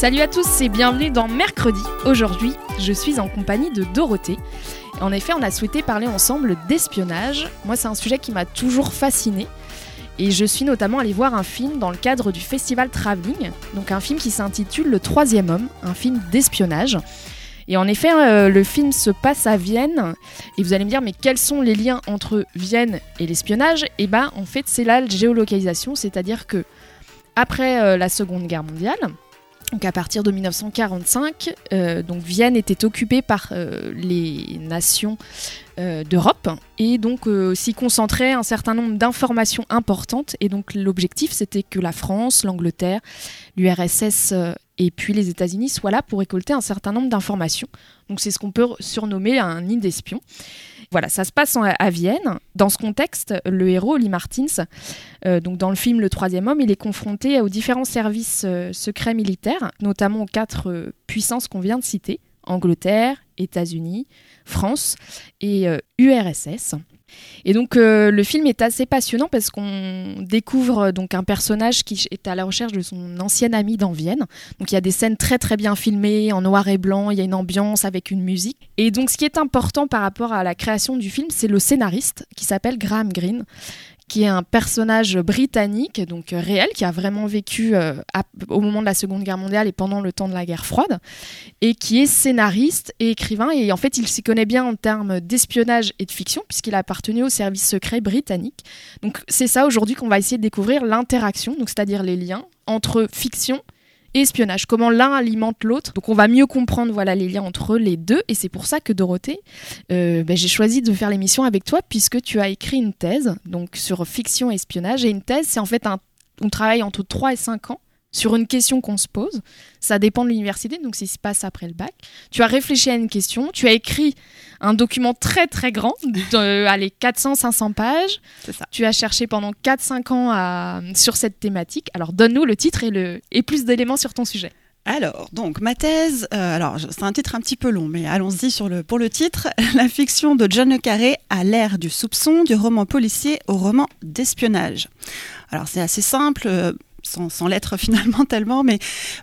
Salut à tous et bienvenue dans Mercredi. Aujourd'hui, je suis en compagnie de Dorothée. En effet, on a souhaité parler ensemble d'espionnage. Moi, c'est un sujet qui m'a toujours fasciné. Et je suis notamment allée voir un film dans le cadre du festival Travelling, donc un film qui s'intitule Le Troisième Homme, un film d'espionnage. Et en effet, euh, le film se passe à Vienne. Et vous allez me dire, mais quels sont les liens entre Vienne et l'espionnage? Et ben, en fait, c'est la géolocalisation, c'est-à-dire que après euh, la Seconde Guerre mondiale, donc à partir de 1945, euh, donc Vienne était occupée par euh, les nations euh, d'Europe et donc s'y concentrait un certain nombre d'informations importantes. Et donc l'objectif, c'était que la France, l'Angleterre, l'URSS et puis les États-Unis soient là pour récolter un certain nombre d'informations. Donc c'est ce qu'on peut surnommer un nid d'espions. Voilà, ça se passe à Vienne. Dans ce contexte, le héros, Lee Martins, euh, donc dans le film Le Troisième Homme, il est confronté aux différents services euh, secrets militaires, notamment aux quatre euh, puissances qu'on vient de citer Angleterre, États-Unis, France et URSS. Et donc euh, le film est assez passionnant parce qu'on découvre donc un personnage qui est à la recherche de son ancienne amie dans Vienne. Donc il y a des scènes très très bien filmées en noir et blanc, il y a une ambiance avec une musique. Et donc ce qui est important par rapport à la création du film, c'est le scénariste qui s'appelle Graham Greene qui est un personnage britannique, donc euh, réel, qui a vraiment vécu euh, au moment de la Seconde Guerre mondiale et pendant le temps de la guerre froide, et qui est scénariste et écrivain. Et en fait, il s'y connaît bien en termes d'espionnage et de fiction, puisqu'il a appartenu au service secret britannique. Donc c'est ça aujourd'hui qu'on va essayer de découvrir l'interaction, c'est-à-dire les liens entre fiction et espionnage, comment l'un alimente l'autre. Donc on va mieux comprendre voilà les liens entre les deux. Et c'est pour ça que Dorothée, euh, ben, j'ai choisi de faire l'émission avec toi puisque tu as écrit une thèse donc sur fiction et espionnage. Et une thèse c'est en fait un on travaille entre 3 et 5 ans sur une question qu'on se pose. Ça dépend de l'université, donc ça se passe après le bac. Tu as réfléchi à une question, tu as écrit un document très très grand, de, allez, 400-500 pages. Ça. Tu as cherché pendant 4-5 ans à, sur cette thématique. Alors donne-nous le titre et, le, et plus d'éléments sur ton sujet. Alors, donc ma thèse, euh, alors c'est un titre un petit peu long, mais allons-y sur le, pour le titre. La fiction de John le Carré à l'ère du soupçon, du roman policier au roman d'espionnage. Alors c'est assez simple. Euh, sans, l'être finalement tellement, mais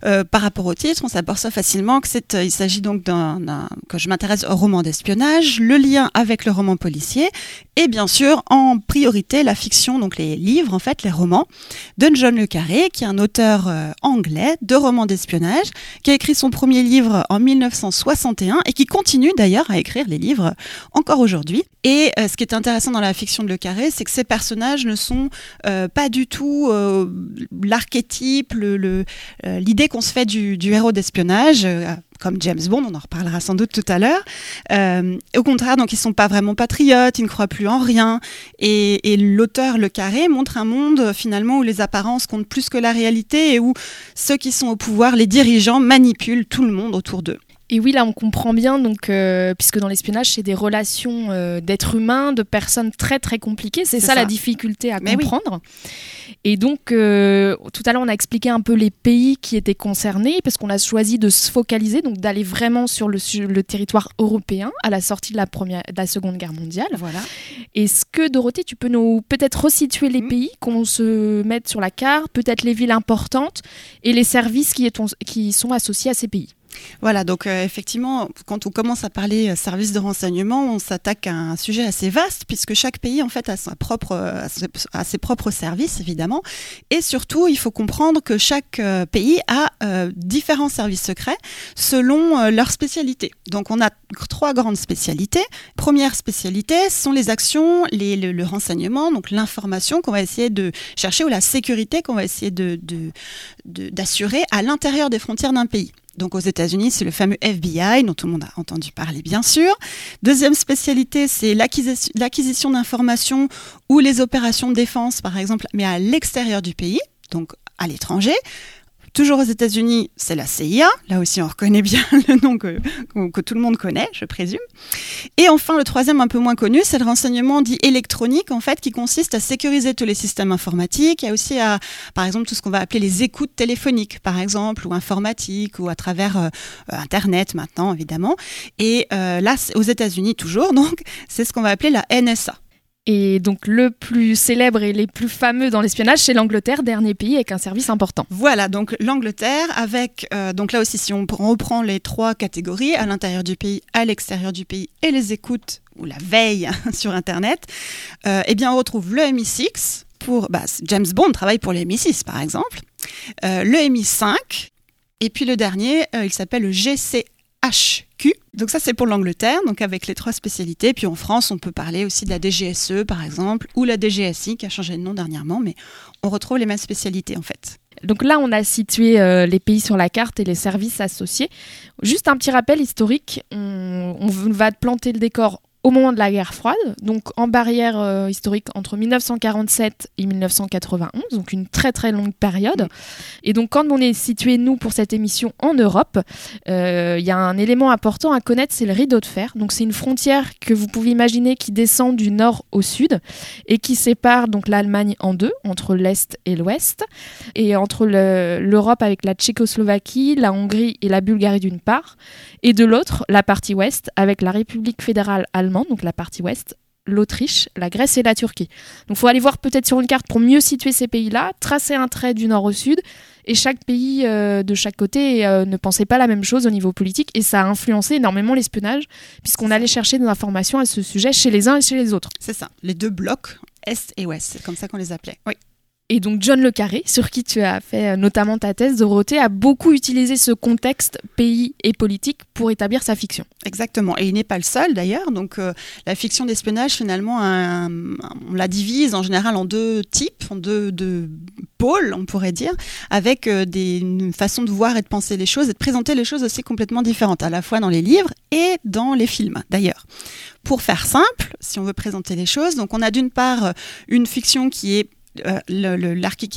euh, par rapport au titre, on s'aperçoit facilement que c'est, euh, il s'agit donc d'un, que je m'intéresse au roman d'espionnage, le lien avec le roman policier, et bien sûr en priorité la fiction, donc les livres en fait, les romans de John le Carré, qui est un auteur euh, anglais de romans d'espionnage, qui a écrit son premier livre en 1961 et qui continue d'ailleurs à écrire les livres encore aujourd'hui. Et ce qui est intéressant dans la fiction de Le Carré, c'est que ces personnages ne sont pas du tout l'archétype, euh, l'idée qu'on se fait du, héros d'espionnage, euh, comme James Bond, on en reparlera sans doute tout à l'heure. Euh, au contraire, donc ils sont pas vraiment patriotes, ils ne croient plus en rien. Et, et l'auteur Le Carré montre un monde finalement où les apparences comptent plus que la réalité et où ceux qui sont au pouvoir, les dirigeants, manipulent tout le monde autour d'eux. Et oui, là, on comprend bien, donc, euh, puisque dans l'espionnage, c'est des relations euh, d'êtres humains, de personnes très très compliquées. C'est ça, la difficulté à comprendre. Et donc, euh, tout à l'heure, on a expliqué un peu les pays qui étaient concernés, parce qu'on a choisi de se focaliser, donc d'aller vraiment sur le, le, territoire européen à la sortie de la, première, de la Seconde Guerre mondiale. Voilà. Est-ce que, Dorothée, tu peux nous peut-être resituer les mm. pays, qu'on se mette sur la carte, peut-être les villes importantes et les services qui, est, qui sont associés à ces pays? Voilà, donc euh, effectivement, quand on commence à parler euh, service de renseignement, on s'attaque à un sujet assez vaste, puisque chaque pays en fait a, sa propre, euh, a ses- propres services, évidemment. Et surtout, il faut comprendre que chaque euh, pays a différents services secrets selon leur spécialité. Donc on a trois grandes spécialités. Première spécialité, ce sont les actions, le, renseignement, donc l'information qu'on va essayer de chercher, ou la sécurité qu'on va essayer de- de- d'assurer à l'intérieur des frontières d'un pays. Donc aux États-Unis, c'est le fameux FBI dont tout le monde a entendu parler, bien sûr. Deuxième spécialité, c'est l'acquisition d'informations ou les opérations de défense, par exemple, mais à l'extérieur du pays, donc à l'étranger. Toujours aux États-Unis, c'est la CIA. Là aussi, on reconnaît bien le nom que, tout le monde connaît, je présume. Et enfin, le troisième, un peu moins connu, c'est le renseignement dit électronique, en fait, qui consiste à sécuriser tous les systèmes informatiques. Il y a aussi, par exemple, tout ce qu'on va appeler les écoutes téléphoniques, par exemple, ou informatiques, ou à travers euh, Internet maintenant, évidemment. Et euh, là, aux États-Unis toujours, donc, c'est ce qu'on va appeler la NSA. Et donc le plus célèbre et les plus fameux dans l'espionnage, c'est l'Angleterre, dernier pays avec un service important. Voilà, donc l'Angleterre, avec, euh, donc là aussi, si on pr- on reprend les trois catégories, à l'intérieur du pays, à l'extérieur du pays, et les écoutes ou la veille sur Internet, euh, eh bien, on retrouve le MI6 pour, bah, James Bond travaille pour le MI6 par exemple, euh, le MI5, et puis le dernier, il s'appelle le GCHQ. Donc ça, c'est pour l'Angleterre, donc avec les trois spécialités. Puis en France, on peut parler aussi de la DGSE, par exemple, ou la DGSI, qui a changé de nom dernièrement, mais on retrouve les mêmes spécialités, en fait. Donc là, on a situé euh, les pays sur la carte et les services associés. Juste un petit rappel historique, on, on va planter le décor au moment de la guerre froide, donc en barrière euh, historique entre 1947 et 1991, donc une très très longue période. Et donc quand on est situé, nous, pour cette émission en Europe, euh, il y a un élément important à connaître, c'est le rideau de fer. Donc c'est une frontière que vous pouvez imaginer qui descend du nord au sud et qui sépare donc l'Allemagne en deux, entre l'Est et l'Ouest, et entre le- l'Europe avec la Tchécoslovaquie, la Hongrie et la Bulgarie d'une part, et de l'autre, la partie ouest avec la République fédérale allemande, donc la partie ouest, l'Autriche, la Grèce et la Turquie. Donc il faut aller voir peut-être sur une carte pour mieux situer ces pays-là, tracer un trait du nord au sud, et chaque pays euh, de chaque côté euh, ne pensait pas la même chose au niveau politique, et ça a influencé énormément l'espionnage, puisqu'on allait chercher des informations à ce sujet chez les uns et chez les autres. C'est ça, les deux blocs, Est et Ouest, c'est comme ça qu'on les appelait. Oui. Et donc John Le Carré, sur qui tu as fait euh, notamment ta thèse, Dorothée, a beaucoup utilisé ce contexte pays et politique pour établir sa fiction. Exactement, et il n'est pas le seul d'ailleurs. Donc euh, la fiction d'espionnage, finalement, on la divise en général en deux types, en deux, pôles, on pourrait dire, avec euh, des, une façon de voir et de penser les choses et de présenter les choses aussi complètement différentes, à la fois dans les livres et dans les films d'ailleurs. Pour faire simple, si on veut présenter les choses, donc on a d'une part une fiction qui est euh,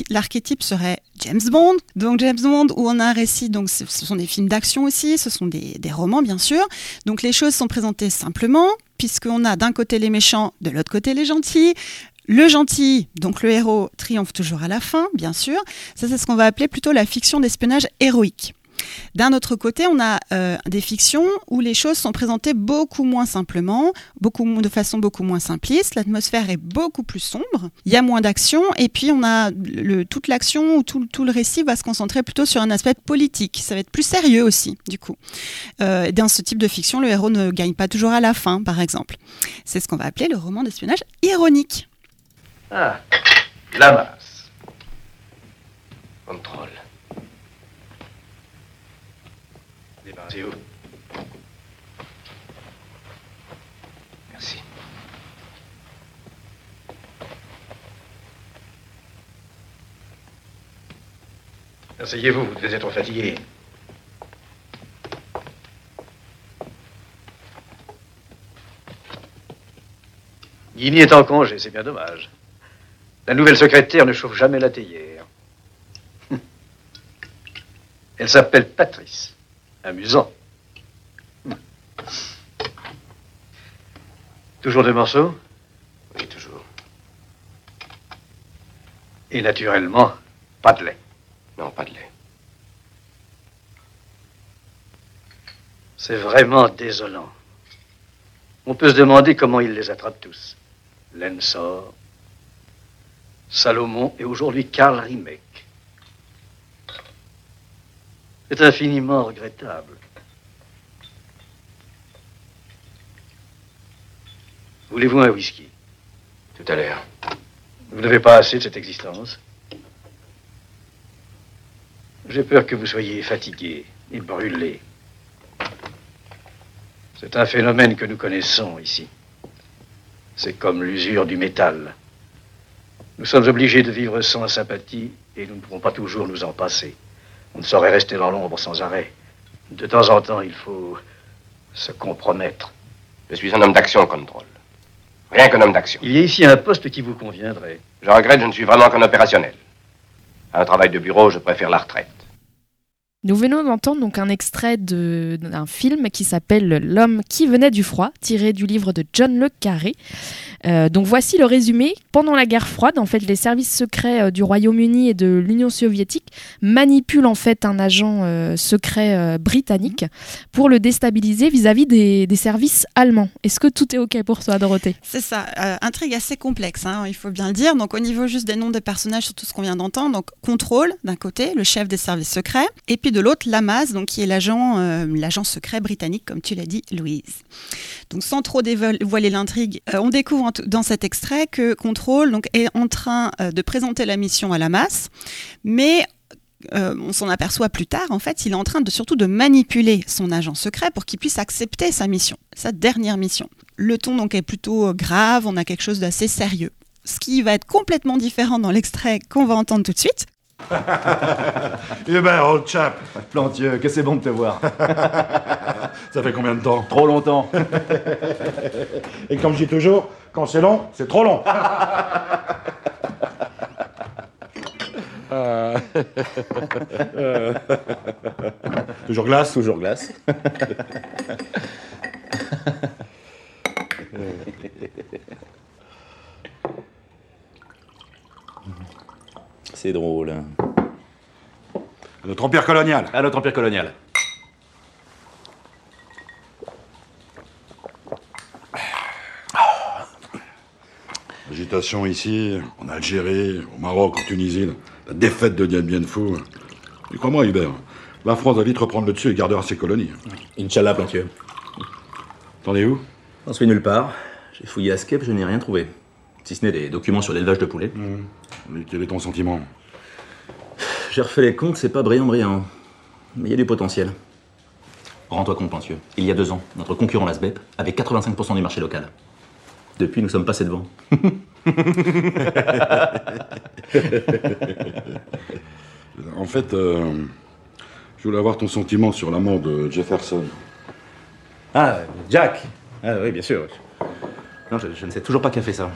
l'archétype serait James Bond. Donc James Bond où on a un récit, donc ce ce sont des films d'action aussi, ce sont des, des romans bien sûr. Donc les choses sont présentées simplement, puisqu'on a d'un côté les méchants, de l'autre côté les gentils. Le gentil, donc le héros, triomphe toujours à la fin, bien sûr. Ça, c'est ce qu'on va appeler plutôt la fiction d'espionnage héroïque. D'un autre côté, on a euh, des fictions où les choses sont présentées beaucoup moins simplement, beaucoup, de façon beaucoup moins simpliste. L'atmosphère est beaucoup plus sombre. Il y a moins d'action et puis on a toute l'action ou tout, le récit va se concentrer plutôt sur un aspect politique. Ça va être plus sérieux aussi, du coup. Euh, dans ce type de fiction, le héros ne gagne pas toujours à la fin, par exemple. C'est ce qu'on va appeler le roman d'espionnage ironique. Ah, la masse. Contrôle. Débarrassez-vous. Merci. Asseyez-vous, vous devez être fatigué. Guigny est en congé, c'est bien dommage. La nouvelle secrétaire ne chauffe jamais la théière. Elle s'appelle Patrice. Amusant. Toujours deux morceaux? Oui, toujours. Et naturellement, pas de lait. Non, pas de lait. C'est vraiment désolant. On peut se demander comment ils les attrapent tous. Lensor, Salomon et aujourd'hui Karl Rimek. C'est infiniment regrettable. Voulez-vous un whisky? Tout à l'heure. Vous n'avez pas assez de cette existence? J'ai peur que vous soyez fatigué et brûlé. C'est un phénomène que nous connaissons ici. C'est comme l'usure du métal. Nous sommes obligés de vivre sans sympathie et nous ne pouvons pas toujours nous en passer. On ne saurait rester dans l'ombre sans arrêt. De temps en temps, il faut se compromettre. Je suis un homme d'action, contrôle. Rien qu'un homme d'action. Il y a ici un poste qui vous conviendrait. Je regrette, je ne suis vraiment qu'un opérationnel. À un travail de bureau, je préfère la retraite. Nous venons d'entendre un extrait d'un film qui s'appelle L'homme qui venait du froid, tiré du livre de John Le Carré. Euh, donc voici le résumé. Pendant la guerre froide, en fait, les services secrets euh, du Royaume-Uni et de l'Union soviétique manipulent en fait un agent euh, secret britannique pour le déstabiliser vis-à-vis des, services allemands. Est-ce que tout est ok pour toi, Dorothée? C'est ça, intrigue assez complexe, hein, il faut bien le dire. Donc au niveau juste des noms des personnages, sur tout ce qu'on vient d'entendre, donc Contrôle d'un côté, le chef des services secrets, et puis de l'autre Lamas, donc qui est l'agent, euh, l'agent secret britannique, comme tu l'as dit, Louise. Donc sans trop dévoiler l'intrigue, euh, on découvre dans cet extrait que Contrôle donc est en train euh, de présenter la mission à Lamas, mais on s'en aperçoit plus tard, en fait, il est en train de surtout de manipuler son agent secret pour qu'il puisse accepter sa mission, sa dernière mission. Le ton donc est plutôt grave, on a quelque chose d'assez sérieux. Ce qui va être complètement différent dans l'extrait qu'on va entendre tout de suite. Eh ben, old chap, Plantieux, que c'est bon de te voir. ça fait combien de temps? Trop longtemps. Et comme je dis toujours, quand c'est long, c'est trop long. Euh. Euh. Toujours glace? Toujours glace. C'est drôle. Notre empire colonial. À notre empire colonial. Agitation ici, en Algérie, au Maroc, en Tunisie, la défaite de Dien Bien Phu. Et crois-moi, Hubert, la France va vite reprendre le dessus et gardera ses colonies. Inch'Allah, Plantieux. T'en es où? J'en suis nulle part. J'ai fouillé à Skep, je n'ai rien trouvé. Si ce n'est des documents sur l'élevage de poulets. Mais quel est ton sentiment J'ai refait les comptes, c'est pas brillant, brillant. Mais il y a du potentiel. Rends-toi compte, Plantieux. Il y a deux ans, notre concurrent, la SBEP, avait 85% du marché local. Depuis, nous sommes passés devant. En fait, euh, je voulais avoir ton sentiment sur la mort de Jefferson. Ah, Jack Ah oui, bien sûr. Non, je, je ne sais toujours pas qui a fait ça.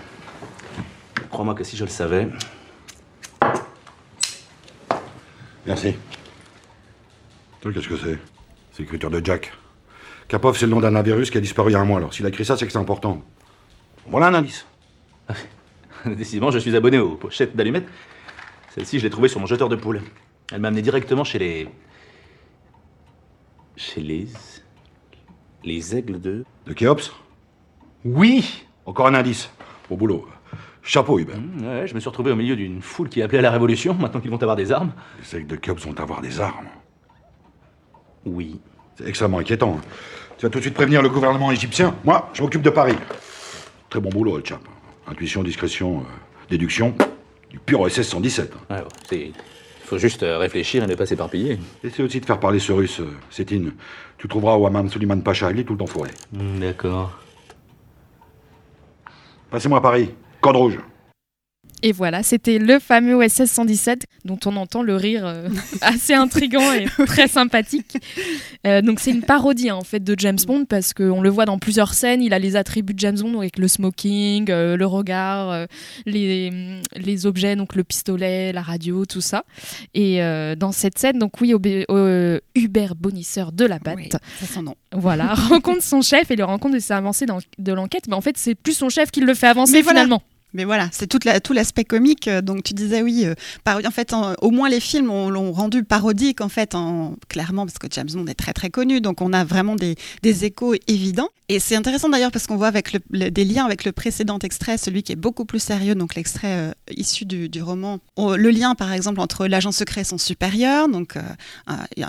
Crois-moi que si je le savais... Merci. Toi, qu'est-ce que c'est? C'est l'écriture de Jack. Kapov, c'est le nom d'un virus qui a disparu il y a un mois. Alors, s'il a écrit ça, c'est que c'est important. Voilà un indice. Décidément, je suis abonné aux pochettes d'allumettes. Celle-ci, je l'ai trouvée sur mon jeteur de poule. Elle m'a amené directement chez les... Chez les... Les aigles de... De Kéops Oui Encore un indice. Au boulot. Chapeau, Hubert. Mmh, Ouais, je me suis retrouvé au milieu d'une foule qui appelait à la révolution, maintenant qu'ils vont avoir des armes. Les aigles de Kéops vont avoir des armes. Oui. C'est extrêmement inquiétant. hein. Tu vas tout de suite prévenir le gouvernement égyptien. Moi, je m'occupe de Paris. Très bon boulot, le chap. Intuition, discrétion, euh, déduction. Du pur SS 117. Ouais, c'est... Il faut juste euh, réfléchir et ne pas s'éparpiller. Essaie aussi de faire parler ce russe, euh, Sétine. Tu trouveras Ouaman Suliman Pacha, il est tout le temps fourré. Mmh, D'accord. Passez-moi à Paris. Code rouge. Et voilà, c'était le fameux OSS 117 dont on entend le rire euh, assez intrigant et très sympathique. Euh, donc c'est une parodie hein, en fait de James Bond parce qu'on le voit dans plusieurs scènes. Il a les attributs de James Bond avec le smoking, euh, le regard, euh, les, les objets, donc le pistolet, la radio, tout ça. Et euh, dans cette scène, donc oui, Obé- euh, Hubert Bonisseur de la batte. Oui, c'est son nom. Voilà, rencontre son chef et le rencontre de ses avancées dans- de l'enquête. Mais en fait, c'est plus son chef qui le fait avancer Mais voilà. Mais voilà, c'est tout l'aspect comique. euh, Donc tu disais oui, euh, en fait, au moins les films on- l'ont rendu parodique en fait, en, clairement parce que James Bond est très très connu, donc on a vraiment des, des échos évidents. Et c'est intéressant d'ailleurs parce qu'on voit avec le- des liens avec le précédent extrait, celui qui est beaucoup plus sérieux, donc l'extrait euh, issu du, du roman. Le lien par exemple entre l'agent secret et son supérieur, donc euh,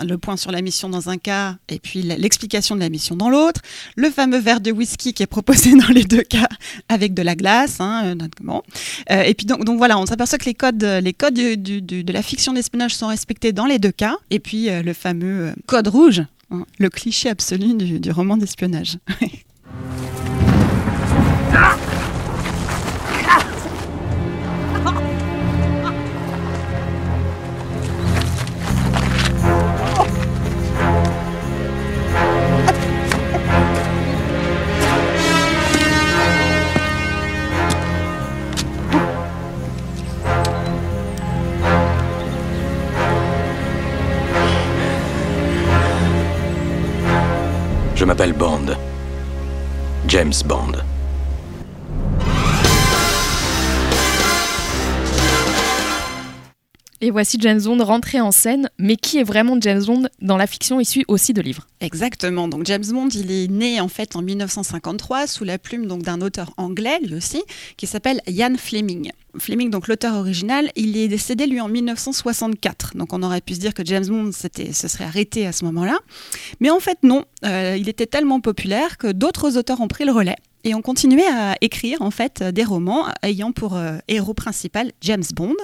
le point sur la mission dans un cas et puis l'explication de la mission dans l'autre. Le fameux verre de whisky qui est proposé dans les deux cas avec de la glace, hein, notamment. Euh, et puis donc, voilà, on s'aperçoit que les codes, euh, de la fiction d'espionnage sont respectés dans les deux cas. Et puis euh, le fameux euh, code rouge, hein, le cliché absolu du, roman d'espionnage. m'appelle Bond. James Bond. Et voici James Bond rentré en scène, mais qui est vraiment James Bond dans la fiction issue aussi de livres Exactement. Donc James Bond, il est né en fait en 1953 sous la plume donc d'un auteur anglais lui aussi qui s'appelle Ian Fleming. Fleming, donc l'auteur original, il est décédé lui en 1964. Donc on aurait pu se dire que James Bond se serait arrêté à ce moment-là, mais en fait non. Euh, il était tellement populaire que d'autres auteurs ont pris le relais et ont continué à écrire en fait des romans ayant pour euh, héros principal James Bond.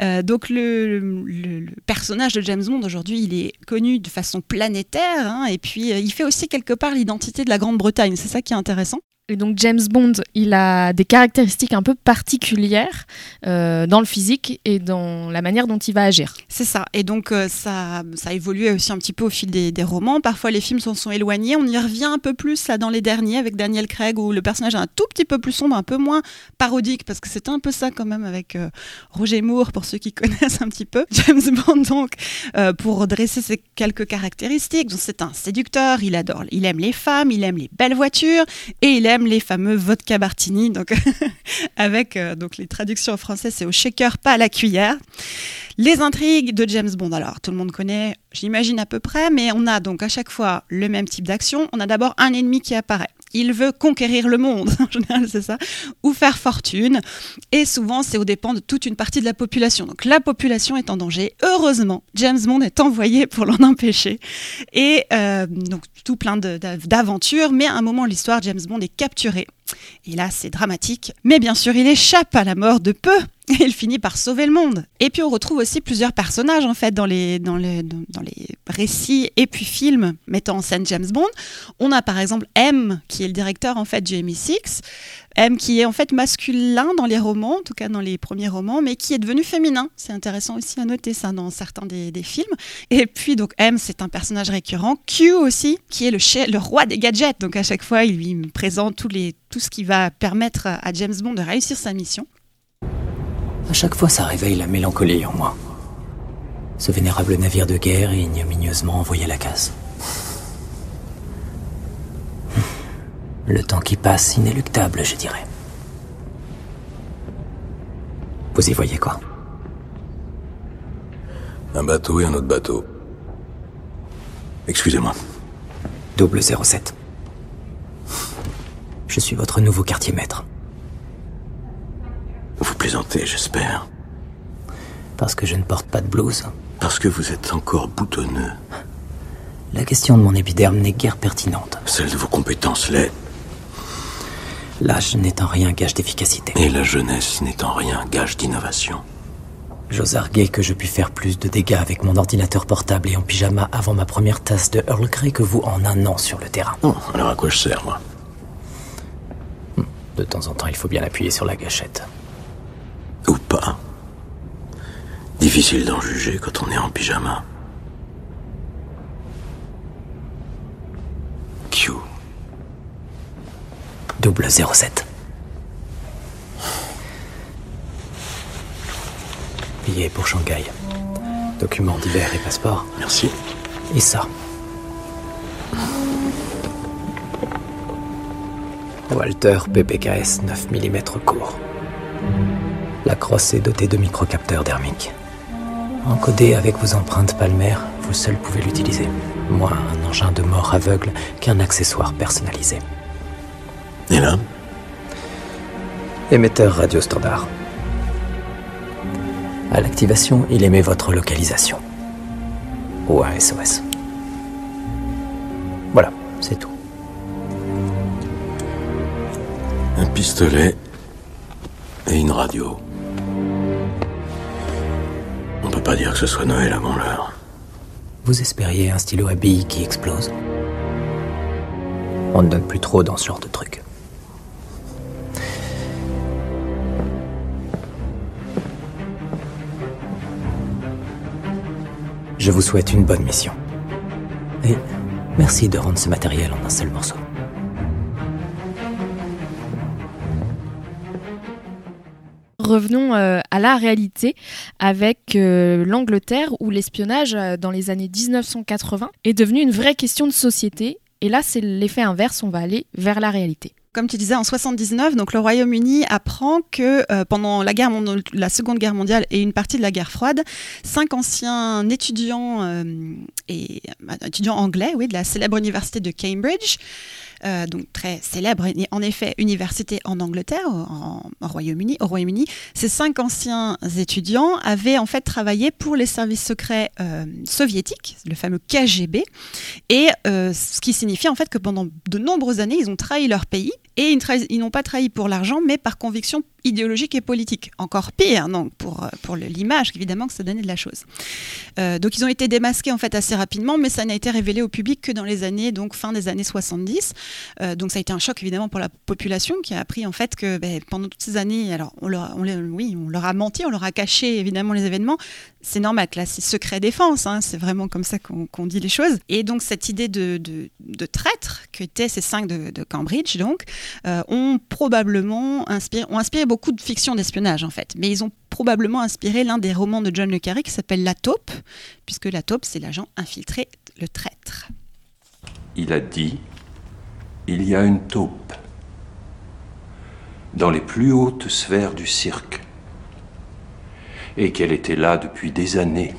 Euh, donc le, personnage de James Bond aujourd'hui, il est connu de façon planétaire hein, et puis euh, il fait aussi quelque part l'identité de la Grande-Bretagne. C'est ça qui est intéressant. Et donc James Bond, il a des caractéristiques un peu particulières euh, dans le physique et dans la manière dont il va agir. C'est ça. Et donc, euh, ça, ça a évolué aussi un petit peu au fil des, romans. Parfois, les films s'en sont éloignés. On y revient un peu plus là dans les derniers avec Daniel Craig, où le personnage est un tout petit peu plus sombre, un peu moins parodique, parce que c'était un peu ça quand même avec euh, Roger Moore, pour ceux qui connaissent un petit peu. James Bond, donc, pour dresser ses quelques caractéristiques. C'est un séducteur, il adore, il aime les femmes, il aime les belles voitures, et il aime les fameux vodka martini. Donc, avec euh, donc les traductions en français, c'est au shaker, pas à la cuillère. Les intrigues de James Bond, alors tout le monde connaît, j'imagine à peu près, mais on a donc à chaque fois le même type d'action. On a d'abord un ennemi qui apparaît. Il veut conquérir le monde, en général c'est ça, ou faire fortune. Et souvent c'est aux dépens de toute une partie de la population. Donc la population est en danger. Heureusement, James Bond est envoyé pour l'en empêcher. Et euh, donc tout plein d'aventures, mais à un moment de l'histoire, James Bond est capturé. Et là, c'est dramatique. Mais bien sûr, il échappe à la mort de peu. Et il finit par sauver le monde. Et puis on retrouve aussi plusieurs personnages en fait dans les, dans les, dans, les récits et puis films mettant en scène James Bond. On a par exemple M qui est le directeur en fait du MI6. M qui est en fait masculin dans les romans, en tout cas dans les premiers romans, mais qui est devenu féminin. C'est intéressant aussi à noter ça dans certains des, films. Et puis donc M c'est un personnage récurrent. Q aussi qui est le, che- le roi des gadgets. Donc à chaque fois il lui présente tous les, tout ce qui va permettre à à James Bond de réussir sa mission. À chaque fois, ça réveille la mélancolie en moi. Ce vénérable navire de guerre est ignominieusement envoyé à la casse. Le temps qui passe, inéluctable, je dirais. Vous y voyez quoi? Un bateau et un autre bateau. Excusez-moi. Double 07. Je suis votre nouveau quartier maître. Vous plaisantez, j'espère. Parce que je ne porte pas de blouse. Parce que vous êtes encore boutonneux. La question de mon épiderme n'est guère pertinente. Celle de vos compétences l'est. L'âge n'est en rien gage d'efficacité. Et la jeunesse n'est en rien gage d'innovation. J'ose arguer que je puis faire plus de dégâts avec mon ordinateur portable et en pyjama avant ma première tasse de Earl Grey que vous en un an sur le terrain. Oh, alors à quoi je sers, moi De temps en temps, il faut bien appuyer sur la gâchette. Ou pas. Difficile d'en juger quand on est en pyjama. Double 07. Billet pour Shanghai. Documents divers et passeport. Merci. Et ça. Walter PPKS 9 mm court. La crosse est dotée de microcapteurs dermiques. Encodé avec vos empreintes palmaires, vous seul pouvez l'utiliser. Moi, un engin de mort aveugle qu'un accessoire personnalisé. Et là Émetteur radio standard. À l'activation, il émet votre localisation. Ou un SOS. Voilà, c'est tout. Un pistolet et une radio. On peut pas dire que ce soit Noël avant l'heure. Vous espériez un stylo à billes qui explose? On ne donne plus trop dans ce genre de truc. Je vous souhaite une bonne mission. Et merci de rendre ce matériel en un seul morceau. Revenons euh, à la réalité avec euh, l'Angleterre où l'espionnage euh, dans les années 1980 est devenu une vraie question de société. Et là, c'est l'effet inverse, on va aller vers la réalité. Comme tu disais, en 79, donc le Royaume-Uni apprend que euh, pendant la, Seconde Guerre mondiale et une partie de la guerre froide, cinq anciens étudiants, euh, et, bah, étudiants anglais oui, de la célèbre université de Cambridge, euh, donc très célèbre, en effet, université en Angleterre, au Royaume-Uni, ces cinq anciens étudiants avaient en fait travaillé pour les services secrets euh, soviétiques, le fameux KGB, et euh, ce qui signifie en fait que pendant de nombreuses années, ils ont trahi leur pays. Et ils n'ont pas trahi pour l'argent, mais par conviction idéologique et politique. Encore pire, donc pour, euh, l'image évidemment que ça donnait de la chose. Euh, donc ils ont été démasqués en fait assez rapidement, mais ça n'a été révélé au public que dans les années donc fin des années 70. Euh, donc ça a été un choc évidemment pour la population qui a appris en fait que ben, pendant toutes ces années, alors on leur, oui, on leur a menti, on leur a caché évidemment les événements. C'est normal, que là c'est secret défense, hein, c'est vraiment comme ça qu'on dit les choses. Et donc cette idée de, traître qu'étaient ces cinq de, Cambridge donc euh, ont probablement inspiré, ont inspiré beaucoup de fiction d'espionnage en fait, mais ils ont probablement inspiré l'un des romans de John le Carré qui s'appelle La taupe, puisque la taupe c'est l'agent infiltré, le traître. Il a dit Il y a une taupe dans les plus hautes sphères du cirque, et qu'elle était là depuis des années.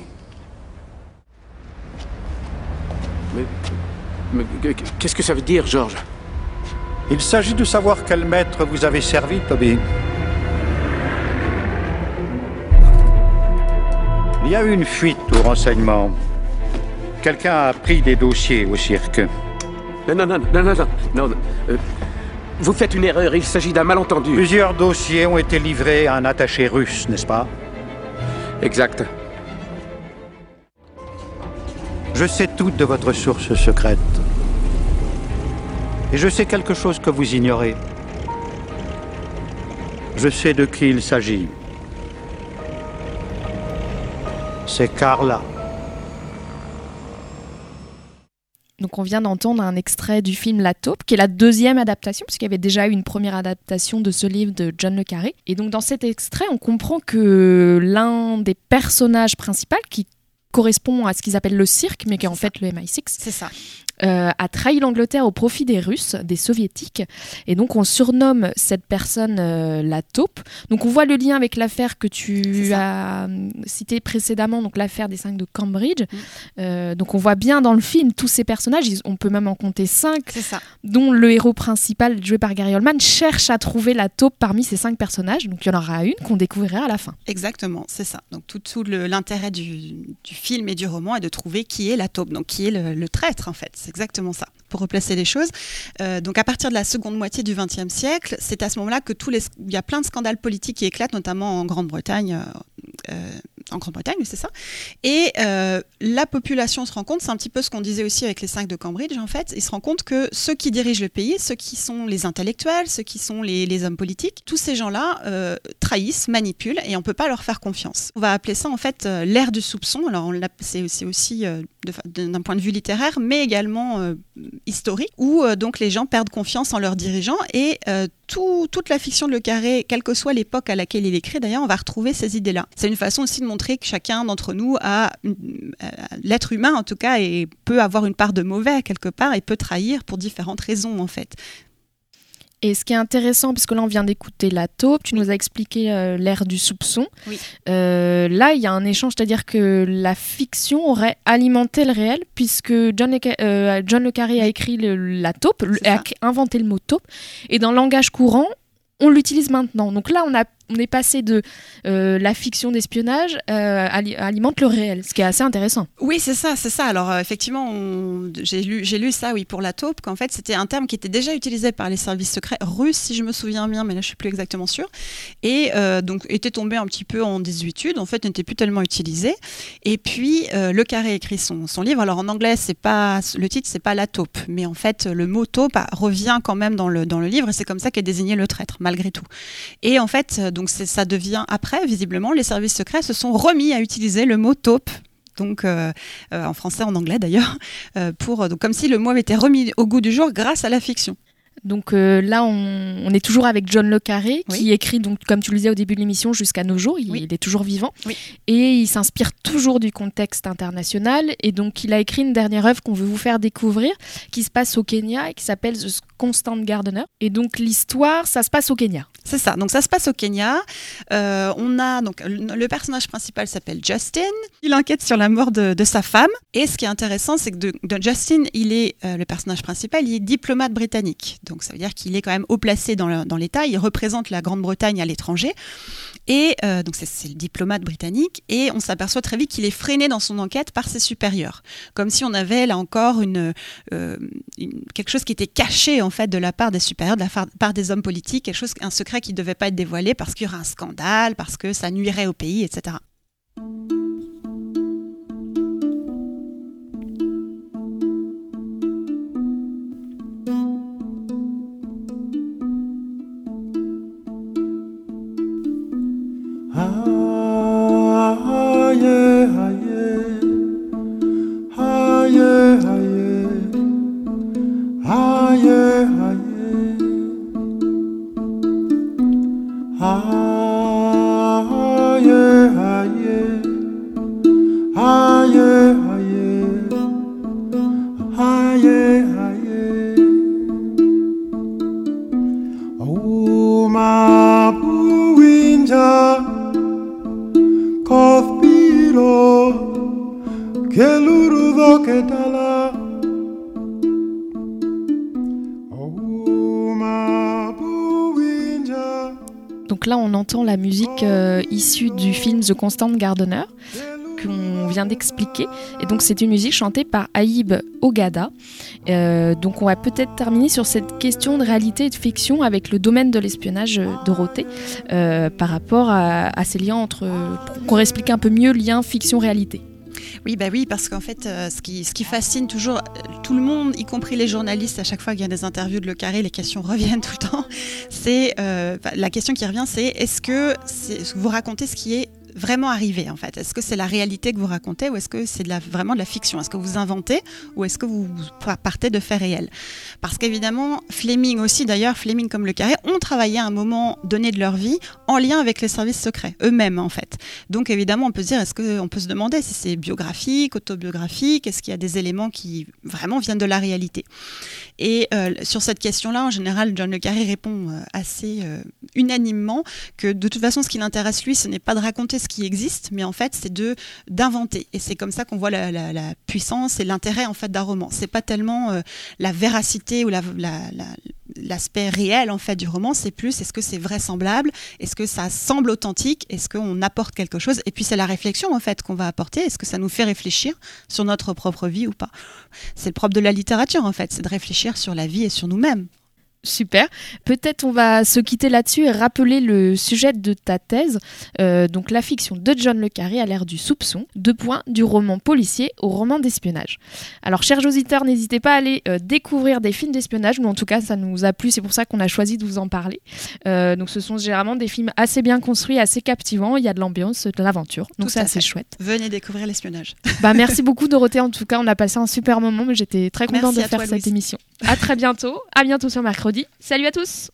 Mais, mais qu'est-ce que ça veut dire, Georges? Il s'agit de savoir quel maître vous avez servi, Toby. Il y a eu une fuite au renseignement. Quelqu'un a pris des dossiers au cirque. Non, non, non, non, non, non. non euh, vous faites une erreur, il s'agit d'un malentendu. Plusieurs dossiers ont été livrés à un attaché russe, n'est-ce pas? Exact. Je sais tout de votre source secrète. Et je sais quelque chose que vous ignorez. Je sais de qui il s'agit. C'est Carla. Donc on vient d'entendre un extrait du film La taupe, qui est la deuxième adaptation, puisqu'il y avait déjà eu une première adaptation de ce livre de John le Carré. Et donc dans cet extrait, on comprend que l'un des personnages principaux, qui correspond à ce qu'ils appellent le cirque, mais qui est en fait le MI6, C'est ça. Euh, a trahi l'Angleterre au profit des Russes, des Soviétiques. Et donc on surnomme cette personne euh, la taupe. Donc on voit le lien avec l'affaire que tu as euh, cité précédemment, donc l'affaire des cinq de Cambridge. Euh, donc on voit bien dans le film tous ces personnages, ils- on peut même en compter cinq, dont le héros principal, joué par Gary Oldman, cherche à trouver la taupe parmi ces cinq personnages. Donc il y en aura une qu'on découvrira à la fin. Exactement, c'est ça. Donc tout, tout l'intérêt du, du film et du roman est de trouver qui est la taupe, donc qui est le, le traître en fait. C'est exactement ça. Pour replacer les choses, Euh, donc à partir de la seconde moitié du XXe siècle, c'est à ce moment-là que tous les, il y a plein de scandales politiques qui éclatent, notamment en Grande-Bretagne. euh, euh, en Grande-Bretagne, c'est ça. Et la population se rend compte, c'est un petit peu ce qu'on disait aussi avec les cinq de Cambridge, en fait, ils se rendent compte que ceux qui dirigent le pays, ceux qui sont les intellectuels, ceux qui sont les, hommes politiques, tous ces gens-là trahissent, manipulent, et on peut pas leur faire confiance. On va appeler ça en fait l'ère du soupçon. Alors c'est aussi d'un point de vue littéraire, mais également euh, historique, où euh, donc les gens perdent confiance en leurs dirigeants et euh, tout- toute la fiction de Le Carré, quelle que soit l'époque à laquelle il écrit, d'ailleurs, on va retrouver ces idées-là. C'est une façon aussi de montrer que chacun d'entre nous a, l'être humain en tout cas, et peut avoir une part de mauvais quelque part et peut trahir pour différentes raisons en fait. Et ce qui est intéressant, parce que là on vient d'écouter la taupe, tu nous as expliqué euh, l'ère du soupçon. Oui. Euh, là il y a un échange, c'est-à-dire que la fiction aurait alimenté le réel, puisque John Le, euh, John le Carré a écrit le- la taupe, a inventé le mot taupe, et dans le langage courant, on l'utilise maintenant. Donc là on, a, on est passé de euh, la fiction d'espionnage euh, ali- alimente le réel, ce qui est assez intéressant. Oui, c'est ça, c'est ça. Alors euh, effectivement, j'ai lu, j'ai lu ça, oui, pour la taupe, qu'en fait c'était un terme qui était déjà utilisé par les services secrets russes, si je me souviens bien, mais là je suis plus exactement sûre, et euh, donc était tombé un petit peu en désuétude. En fait, n'était plus tellement utilisé. Et puis Le Carré écrit son, son livre. Alors en anglais, c'est pas le titre, c'est pas la taupe, mais en fait le mot taupe ah, revient quand même dans le dans le livre, et c'est comme ça qu'est désigné le traître, malgré tout. Et en fait, euh, donc ça devient après, visiblement, les services secrets se sont remis à utiliser le mot taupe. Donc, euh, euh, en français, en anglais d'ailleurs, euh, comme si le mot avait été remis au goût du jour grâce à la fiction. Donc euh, là, on, on est toujours avec John Le Carré, qui écrit, donc, comme tu le disais au début de l'émission, jusqu'à nos jours. Il, il est toujours vivant. Et il s'inspire toujours du contexte international. Et donc, il a écrit une dernière œuvre qu'on veut vous faire découvrir, qui se passe au Kenya et qui s'appelle The Constant Gardener. Et donc, l'histoire, ça se passe au Kenya. C'est ça. Donc ça se passe au Kenya. Euh, on a donc le, le personnage principal s'appelle Justin. Il enquête sur la mort de, de sa femme. Et ce qui est intéressant, c'est que de, de Justin, il est euh, le personnage principal. Il est diplomate britannique. Donc ça veut dire qu'il est quand même haut placé dans l'État. Il représente la Grande-Bretagne à l'étranger. Et euh, donc c'est le diplomate britannique. Et on s'aperçoit très vite qu'il est freiné dans son enquête par ses supérieurs, comme si on avait là encore euh, quelque chose qui était caché en fait de la part des supérieurs, de la part des hommes politiques, quelque chose, un secret qui ne devait pas être dévoilé parce qu'il y aurait un scandale, parce que ça nuirait au pays, etc. entend la musique euh, issue du film The Constant Gardener qu'on vient d'expliquer. Et donc, c'est une musique chantée par Aïb Ogada. Euh, donc, on va peut-être terminer sur cette question de réalité et de fiction avec le domaine de l'espionnage Dorothée euh, par rapport à, ces liens entre. qu'on explique un peu mieux lien fiction-réalité. Oui, bah oui, parce qu'en fait, euh, ce, qui, ce qui fascine toujours euh, tout le monde, y compris les journalistes, à chaque fois qu'il y a des interviews de Le Carré, les questions reviennent tout le temps. C'est euh, la question qui revient, c'est est-ce que vous racontez ce qui est vraiment arrivé en fait? Est-ce que c'est la réalité que vous racontez ou est-ce que c'est de la, vraiment de la fiction? Est-ce que vous inventez ou est-ce que vous partez de faits réels? Parce qu'évidemment, Fleming aussi d'ailleurs, Fleming comme Le Carré, ont travaillé à un moment donné de leur vie en lien avec les services secrets, eux-mêmes en fait. Donc évidemment, on peut se dire, est-ce qu'on peut se demander si c'est biographique, autobiographique, est-ce qu'il y a des éléments qui vraiment viennent de la réalité? Et euh, sur cette question-là, en général, John Le Carré répond euh, assez euh, unanimement que de toute façon, ce qui l'intéresse lui, ce n'est pas de raconter ce qui existe, mais en fait, c'est de d'inventer. Et c'est comme ça qu'on voit la, la- puissance et l'intérêt en fait d'un roman. C'est pas tellement euh, la véracité ou la- l'aspect réel en fait du roman, c'est plus est-ce que c'est vraisemblable, est-ce que ça semble authentique, est-ce qu'on apporte quelque chose, et puis c'est la réflexion en fait qu'on va apporter, est-ce que ça nous fait réfléchir sur notre propre vie ou pas? C'est le propre de la littérature en fait, c'est de réfléchir sur la vie et sur nous-mêmes. Super. Peut-être on va se quitter là-dessus et rappeler le sujet de ta thèse. Euh, donc la fiction de John Le Carré à l'ère du soupçon. Deux points du roman policier au roman d'espionnage. Alors chers auditeurs, n'hésitez pas à aller euh, découvrir des films d'espionnage. Nous en tout cas ça nous a plu. C'est pour ça qu'on a choisi de vous en parler. Euh, donc ce sont généralement des films assez bien construits, assez captivants. Il y a de l'ambiance, de l'aventure. Donc c'est assez fait. chouette. Venez découvrir l'espionnage. Bah merci beaucoup Dorothée. En tout cas on a passé un super moment. Mais j'étais très contente Merci de faire toi, cette Louise. émission. À très bientôt. À bientôt sur mercredi mercredi. Salut à tous.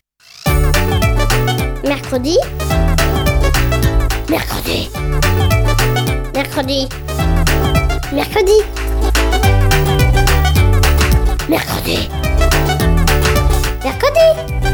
Mercredi. Mercredi. Mercredi. Mercredi. Mercredi. Mercredi.